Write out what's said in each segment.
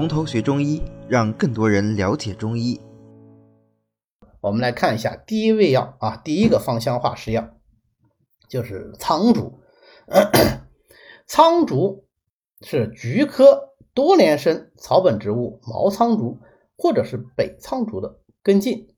从头学中医，让更多人了解中医。我们来看一下第一味药啊，第一个芳香化湿药就是苍术。苍术是菊科多年生草本植物毛苍术或者是北苍术的根茎。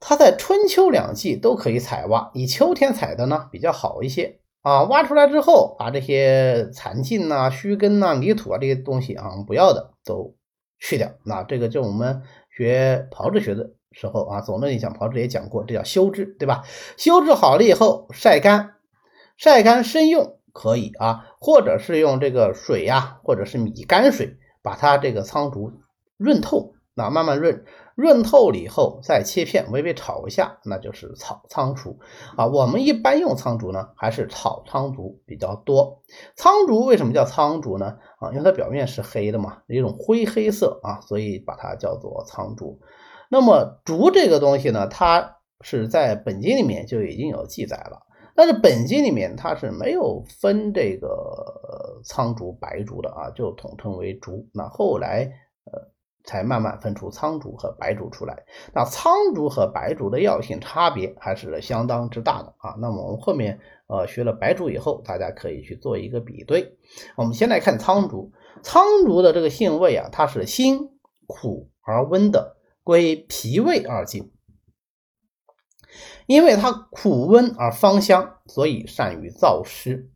它在春秋两季都可以采挖，以秋天采的呢比较好一些啊。挖出来之后，把这些残茎呐、须根呐、泥土啊这些东西啊不要的都去掉。那这个就我们学炮制学的时候啊，总论里讲炮制也讲过，这叫修制，对吧？修制好了以后晒干，晒干生用可以啊，或者是用这个水呀，或者是米泔水把它这个苍竹润透，那慢慢润。润透了以后，再切片，微微炒一下，那就是炒苍术啊。我们一般用苍术呢，还是炒苍术比较多。苍术为什么叫苍术呢？啊，因为它表面是黑的嘛，一种灰黑色啊，所以把它叫做苍术。那么竹这个东西呢，它是在本经里面就已经有记载了，但是本经里面它是没有分这个苍竹、白竹的啊，就统称为竹。那后来呃。才慢慢分出苍术和白术出来。那苍术和白术的药性差别还是相当之大的啊。那么我们后面呃学了白术以后，大家可以去做一个比对。我们先来看苍术，苍术的这个性味啊，它是辛苦而温的，归脾胃二经。因为它苦温而芳香，所以善于燥湿。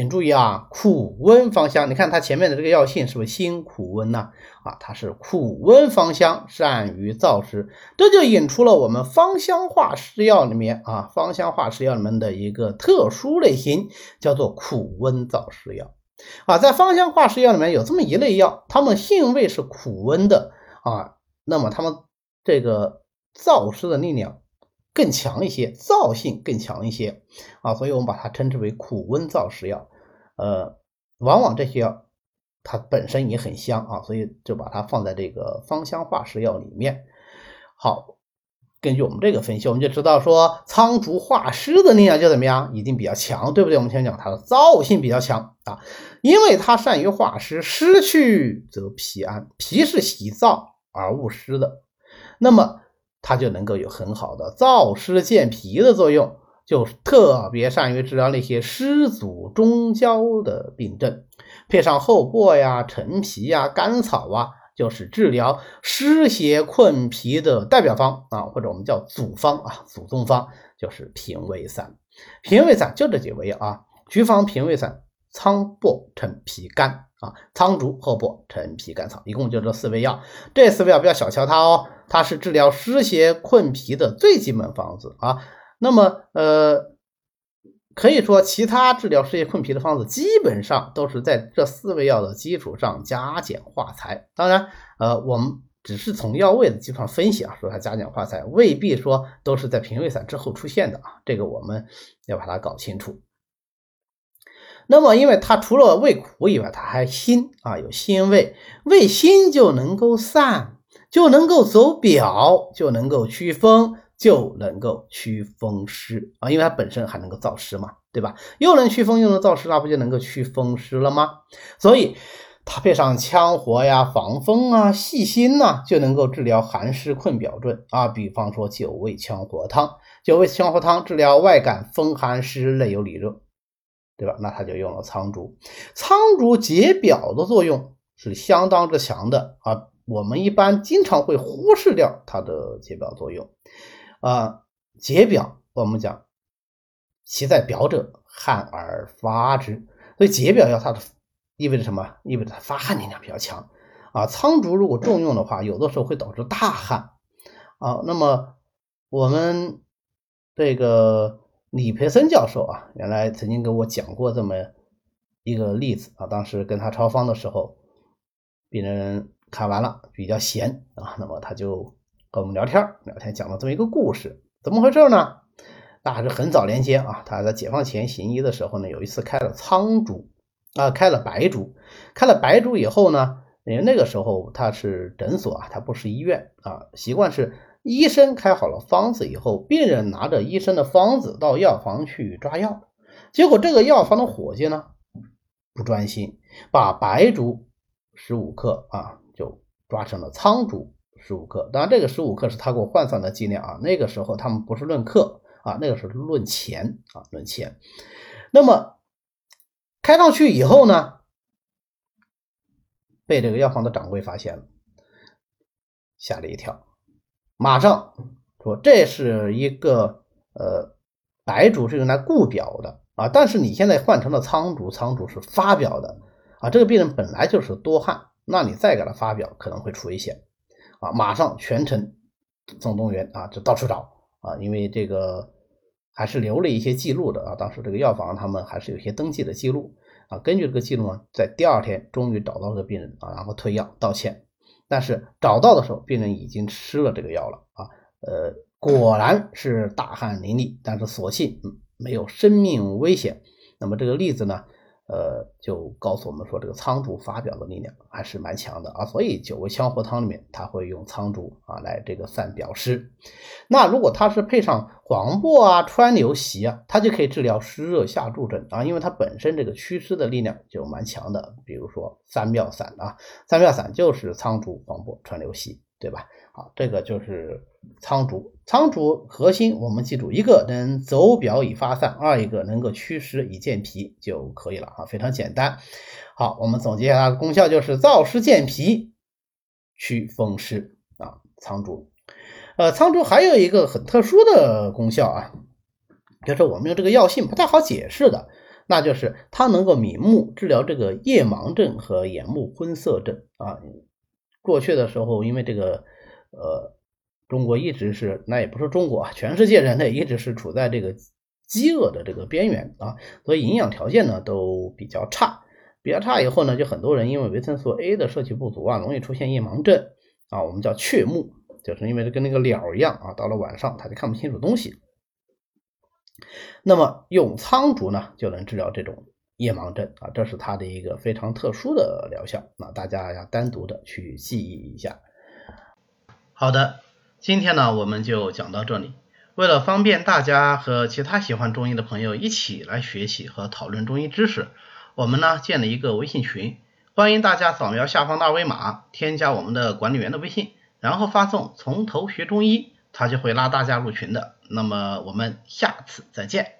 请注意啊，苦温芳香，你看它前面的这个药性是不是辛苦温呢？啊，它是苦温芳香，善于燥湿，这就引出了我们芳香化湿药里面啊，芳香化湿药里面的一个特殊类型，叫做苦温燥湿药。啊，在芳香化湿药里面有这么一类药，它们性味是苦温的啊，那么它们这个燥湿的力量。更强一些，燥性更强一些啊，所以我们把它称之为苦温燥湿药。呃，往往这些药它本身也很香啊，所以就把它放在这个芳香化湿药里面。好，根据我们这个分析，我们就知道说苍术化湿的力量就怎么样，一定比较强，对不对？我们先讲它的燥性比较强啊，因为它善于化湿，湿去则脾安，脾是喜燥而恶湿的，那么。它就能够有很好的燥湿健脾的作用，就是特别善于治疗那些湿阻中焦的病症。配上厚薄呀、陈皮呀、甘草啊，就是治疗湿邪困脾的代表方啊，或者我们叫祖方啊，祖宗方就是平胃散。平胃散就这几味药啊：菊方平胃散、苍柏陈皮甘。啊，苍竹、厚薄、陈皮、甘草，一共就这四味药。这四味药不要小瞧它哦，它是治疗湿邪困脾的最基本方子啊。那么，呃，可以说其他治疗湿邪困脾的方子，基本上都是在这四味药的基础上加减化裁。当然，呃，我们只是从药味的基础上分析啊，说它加减化裁，未必说都是在平胃散之后出现的啊。这个我们要把它搞清楚。那么，因为它除了味苦以外，它还辛啊，有辛味，味辛就能够散，就能够走表，就能够祛风，就能够祛风湿啊，因为它本身还能够燥湿嘛，对吧？又能祛风，又能燥湿，那不就能够祛风湿了吗？所以它配上羌活呀、防风啊、细辛呐，就能够治疗寒湿困表症啊。比方说九味羌活汤，九味羌活汤治疗外感风寒湿内有里热。对吧？那它就用了苍术，苍术解表的作用是相当之强的啊。我们一般经常会忽视掉它的解表作用啊。解表，我们讲其在表者，汗而发之，所以解表药它的意味着什么？意味着它发汗力量比较强啊。苍术如果重用的话，有的时候会导致大汗啊。那么我们这个。李培森教授啊，原来曾经给我讲过这么一个例子啊。当时跟他抄方的时候，病人看完了比较闲啊，那么他就跟我们聊天聊天讲了这么一个故事，怎么回事呢？那是很早年间啊，他在解放前行医的时候呢，有一次开了苍术啊，开了白术，开了白术以后呢，因为那个时候他是诊所啊，他不是医院啊，习惯是。医生开好了方子以后，病人拿着医生的方子到药房去抓药，结果这个药房的伙计呢不专心，把白术十五克啊就，抓成了苍术十五克。当然，这个十五克是他给我换算的剂量啊。那个时候他们不是论克啊，那个是论钱啊，论钱。那么开上去以后呢，被这个药房的掌柜发现了，吓了一跳，马上说这是一个呃白术是用来固表的啊，但是你现在换成了苍术，苍术是发表的啊，这个病人本来就是多汗，那你再给他发表可能会出危险啊，马上全程总动员啊，就到处找啊，因为这个。还是留了一些记录的啊，当时这个药房他们还是有些登记的记录啊。根据这个记录呢，在第二天终于找到这个病人啊，然后退药道歉。但是找到的时候，病人已经吃了这个药了啊。呃，果然是大汗淋漓，但是所幸没有生命危险。那么这个例子呢？呃，就告诉我们说，这个苍术发表的力量还是蛮强的啊，所以九味香活汤里面他会用苍术啊来这个散表湿。那如果它是配上黄柏啊、川牛席啊，它就可以治疗湿热下注症啊，因为它本身这个祛湿的力量就蛮强的。比如说三妙散啊，三妙散就是苍术、黄柏、川牛席，对吧？好，这个就是苍术。苍术核心我们记住，一个能走表以发散，二一个能够祛湿以健脾就可以了啊，非常简单。好，我们总结一下它的功效，就是燥湿健脾、祛风湿啊。苍术，呃，苍术还有一个很特殊的功效啊，就是我们用这个药性不太好解释的，那就是它能够明目，治疗这个夜盲症和眼目昏涩症啊。过去的时候，因为这个。呃，中国一直是，那也不是中国啊，全世界人类一直是处在这个饥饿的这个边缘啊，所以营养条件呢都比较差，比较差以后呢，就很多人因为维生素 A 的摄取不足啊，容易出现夜盲症啊，我们叫雀目，就是因为跟那个鸟一样啊，到了晚上他就看不清楚东西。那么用苍术呢，就能治疗这种夜盲症啊，这是它的一个非常特殊的疗效，那大家要单独的去记忆一下。好的，今天呢我们就讲到这里。为了方便大家和其他喜欢中医的朋友一起来学习和讨论中医知识，我们呢建了一个微信群，欢迎大家扫描下方的二维码，添加我们的管理员的微信，然后发送“从头学中医”，他就会拉大家入群的。那么我们下次再见。